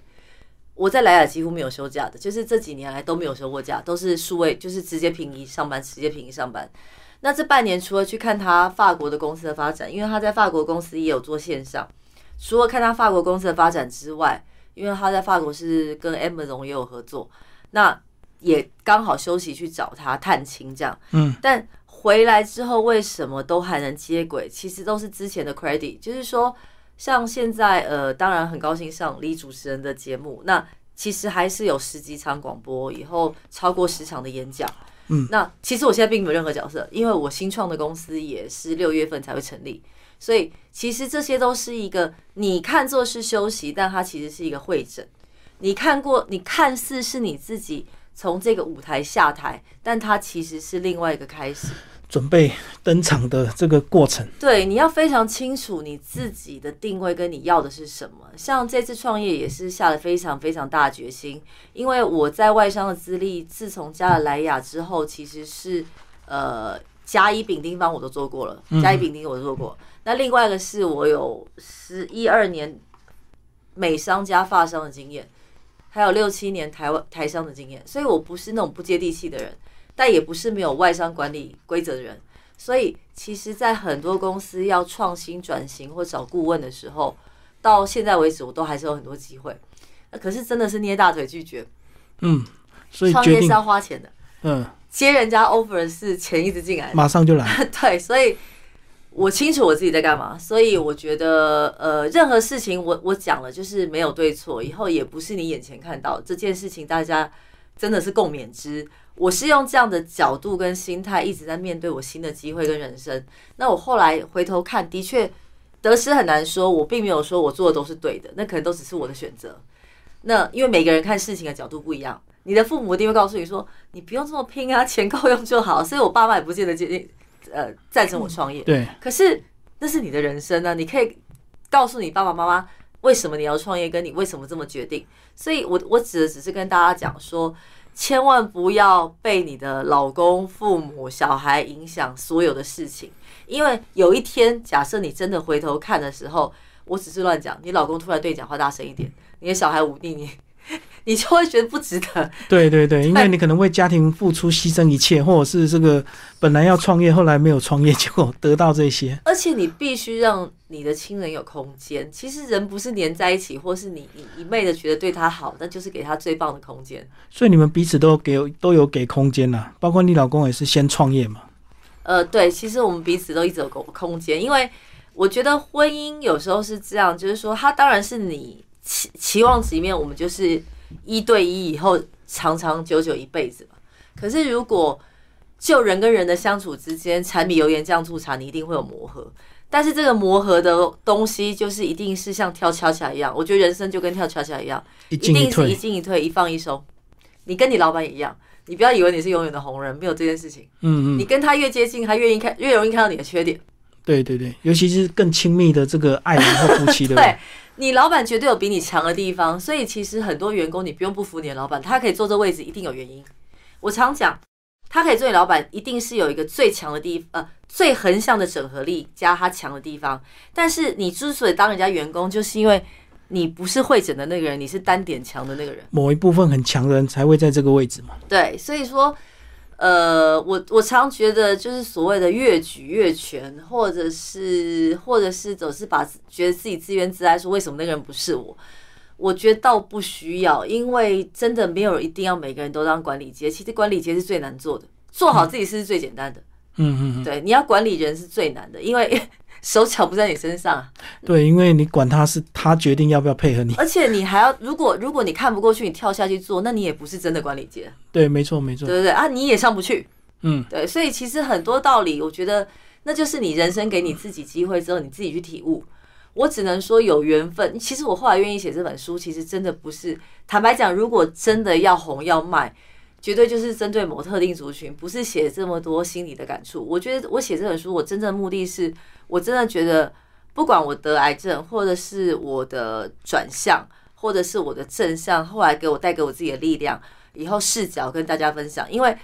B: 我在莱雅几乎没有休假的，就是这几年来都没有休过假，都是数位，就是直接平移上班，直接平移上班。那这半年除了去看他法国的公司的发展，因为他在法国公司也有做线上，除了看他法国公司的发展之外，因为他在法国是跟 Amazon 也有合作，那也刚好休息去找他探亲这样。
A: 嗯，
B: 但回来之后为什么都还能接轨？其实都是之前的 credit，就是说。像现在，呃，当然很高兴上李主持人的节目。那其实还是有十几场广播，以后超过十场的演讲。那其实我现在并没有任何角色，因为我新创的公司也是六月份才会成立，所以其实这些都是一个你看作是休息，但它其实是一个会诊。你看过，你看似是你自己从这个舞台下台，但它其实是另外一个开始。
A: 准备登场的这个过程，
B: 对，你要非常清楚你自己的定位跟你要的是什么。像这次创业也是下了非常非常大的决心，因为我在外商的资历，自从加了莱雅之后，其实是呃甲乙丙丁方我都做过了，甲乙丙丁我都做过。那另外一个是我有十一二年美商加发商的经验，还有六七年台湾台商的经验，所以我不是那种不接地气的人。但也不是没有外商管理规则的人，所以其实，在很多公司要创新转型或找顾问的时候，到现在为止，我都还是有很多机会。那可是真的是捏大腿拒绝。
A: 嗯，所以
B: 创业是要花钱的，
A: 嗯，
B: 接人家 offer 是钱一直进来。
A: 马上就来。
B: 对，所以我清楚我自己在干嘛，所以我觉得呃，任何事情我我讲了就是没有对错，以后也不是你眼前看到这件事情，大家真的是共勉之。我是用这样的角度跟心态一直在面对我新的机会跟人生。那我后来回头看，的确得失很难说，我并没有说我做的都是对的，那可能都只是我的选择。那因为每个人看事情的角度不一样，你的父母一定会告诉你说，你不用这么拼啊，钱够用就好。所以我爸妈也不见得决定呃赞成我创业。
A: 对，
B: 可是那是你的人生啊，你可以告诉你爸爸妈妈为什么你要创业，跟你为什么这么决定。所以我我指的只是跟大家讲说。千万不要被你的老公、父母、小孩影响所有的事情，因为有一天，假设你真的回头看的时候，我只是乱讲，你老公突然对你讲话大声一点，你的小孩忤逆你，你就会觉得不值得。
A: 对对对，因为 你可能为家庭付出牺牲一切，或者是这个本来要创业，后来没有创业，结果得到这些。
B: 而且你必须让你的亲人有空间。其实人不是黏在一起，或是你你一昧的觉得对他好，那就是给他最棒的空间。
A: 所以你们彼此都给都有给空间呐，包括你老公也是先创业嘛。
B: 呃，对，其实我们彼此都一直有空空间，因为我觉得婚姻有时候是这样，就是说，他当然是你期期望值里面，我们就是一对一以后长长久久一辈子嘛。可是如果就人跟人的相处之间，柴米油盐酱醋茶，你一定会有磨合。但是这个磨合的东西，就是一定是像跳恰恰一样。我觉得人生就跟跳恰恰一样，
A: 一
B: 定是一。进一退，一放一收。你跟你老板也一样，你不要以为你是永远的红人，没有这件事情。
A: 嗯嗯，
B: 你跟他越接近，他越意看越容易看到你的缺点。
A: 对对对，尤其是更亲密的这个爱人或夫妻，对不对
B: 对？你老板绝对有比你强的地方，所以其实很多员工你不用不服你的老板，他可以坐这位置一定有原因。我常讲，他可以做你老板，一定是有一个最强的地呃最横向的整合力加他强的地方。但是你之所以当人家员工，就是因为你不是会诊的那个人，你是单点强的那个人。
A: 某一部分很强的人才会在这个位置嘛。
B: 对，所以说，呃，我我常觉得就是所谓的越举越权，或者是或者是总是把觉得自己自怨自艾，说为什么那个人不是我？我觉得倒不需要，因为真的没有一定要每个人都当管理阶。其实管理阶是最难做的，做好自己是最简单的。
A: 嗯嗯嗯，
B: 对，你要管理人是最难的，因为手脚不在你身上，
A: 对，因为你管他是他决定要不要配合你，
B: 而且你还要，如果如果你看不过去，你跳下去做，那你也不是真的管理阶。
A: 对，没错没错，
B: 对对对啊，你也上不去。
A: 嗯，
B: 对，所以其实很多道理，我觉得那就是你人生给你自己机会之后，你自己去体悟。我只能说有缘分。其实我后来愿意写这本书，其实真的不是坦白讲，如果真的要红要卖，绝对就是针对某特定族群，不是写这么多心理的感触。我觉得我写这本书，我真正的目的是，我真的觉得，不管我得癌症，或者是我的转向，或者是我的正向，后来给我带给我自己的力量，以后视角跟大家分享。因为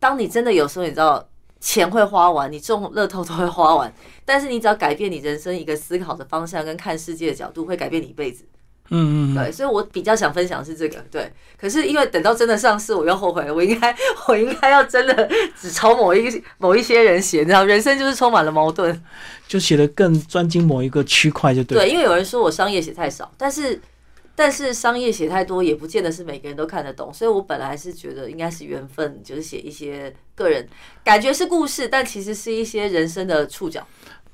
B: 当你真的有时候，你知道。钱会花完，你中乐透都会花完，但是你只要改变你人生一个思考的方向跟看世界的角度，会改变你一辈子。
A: 嗯嗯，
B: 对，所以我比较想分享是这个。对，可是因为等到真的上市，我又后悔了。我应该，我应该要真的只朝某一某一些人写，你知道，人生就是充满了矛盾，
A: 就写的更专精某一个区块就对。
B: 对，因为有人说我商业写太少，但是。但是商业写太多，也不见得是每个人都看得懂，所以我本来是觉得应该是缘分，就是写一些个人感觉是故事，但其实是一些人生的触角。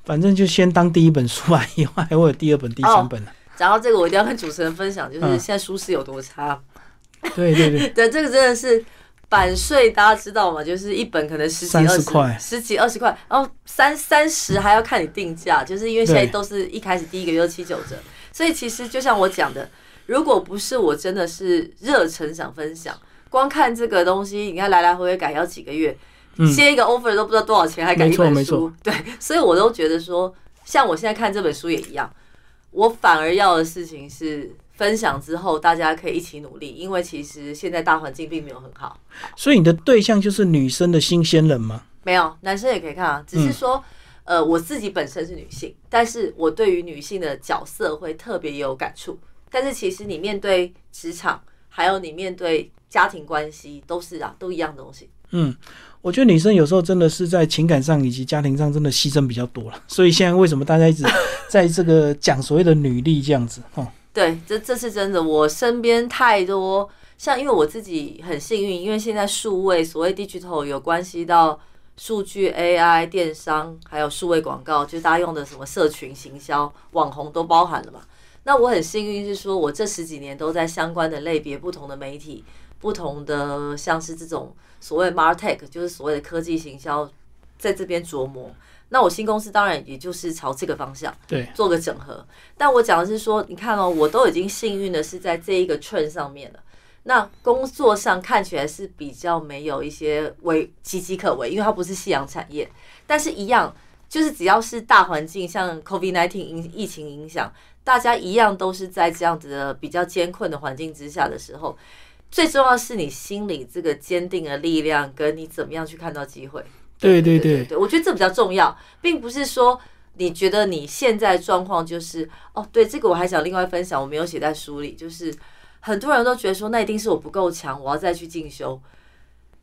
A: 反正就先当第一本书吧，以后还会有第二本、第三本
B: 讲到这个，我一定要跟主持人分享，就是现在舒适有多差。
A: 对对对，
B: 对 这个真的是版税，大家知道吗？就是一本可能十几、二十
A: 块，
B: 十几、二十块，然后三三十还要看你定价，就是因为现在都是一开始第一个月七九折，所以其实就像我讲的。如果不是我真的是热忱想分享，光看这个东西，你看来来回回改要几个月，接一个 offer 都不知道多少钱，还改一本书，对，所以我都觉得说，像我现在看这本书也一样，我反而要的事情是分享之后大家可以一起努力，因为其实现在大环境并没有很好。
A: 所以你的对象就是女生的新鲜人吗？
B: 没有，男生也可以看啊，只是说，呃，我自己本身是女性，但是我对于女性的角色会特别有感触。但是其实你面对职场，还有你面对家庭关系，都是啊，都一样东西。
A: 嗯，我觉得女生有时候真的是在情感上以及家庭上真的牺牲比较多了。所以现在为什么大家一直 在这个讲所谓的女力这样子？哦，
B: 对，这这是真的。我身边太多像，因为我自己很幸运，因为现在数位所谓 digital 有关系到数据 AI 电商，还有数位广告，就是大家用的什么社群行销、网红都包含了嘛。那我很幸运是说，我这十几年都在相关的类别、不同的媒体、不同的像是这种所谓 martech，就是所谓的科技行销，在这边琢磨。那我新公司当然也就是朝这个方向
A: 对
B: 做个整合。但我讲的是说，你看哦，我都已经幸运的是在这一个 trend 上面了。那工作上看起来是比较没有一些为岌岌可危，因为它不是夕阳产业，但是一样。就是只要是大环境，像 COVID-19 影疫情影响，大家一样都是在这样子的比较艰困的环境之下的时候，最重要是你心里这个坚定的力量，跟你怎么样去看到机会。
A: 对对对
B: 对，我觉得这比较重要，并不是说你觉得你现在状况就是哦，对这个我还想另外分享，我没有写在书里，就是很多人都觉得说那一定是我不够强，我要再去进修。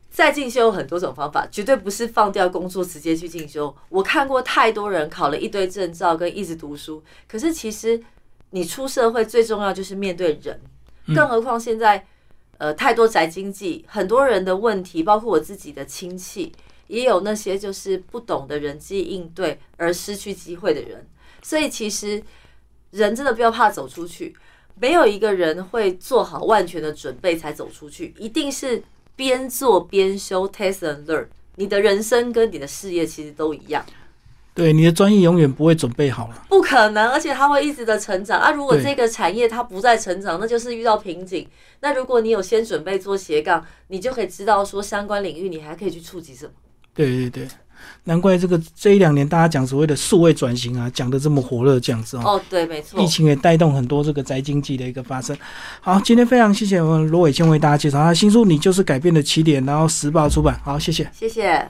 B: 再进修有很多种方法，绝对不是放掉工作直接去进修。我看过太多人考了一堆证照跟一直读书，可是其实你出社会最重要就是面对人，更何况现在呃太多宅经济，很多人的问题，包括我自己的亲戚，也有那些就是不懂得人际应对而失去机会的人。所以其实人真的不要怕走出去，没有一个人会做好万全的准备才走出去，一定是。边做边修，test and learn。你的人生跟你的事业其实都一样。
A: 对，你的专业永远不会准备好了，
B: 不可能，而且它会一直的成长。啊，如果这个产业它不再成长，那就是遇到瓶颈。那如果你有先准备做斜杠，你就可以知道说相关领域你还可以去触及什么。
A: 对对对。难怪这个这一两年大家讲所谓的数位转型啊，讲的这么火热这样子
B: 哦。哦，对，没错。
A: 疫情也带动很多这个宅经济的一个发生。好，今天非常谢谢我们罗伟先为大家介绍他新书《你就是改变的起点》，然后时报出版。好，谢谢，
B: 谢谢。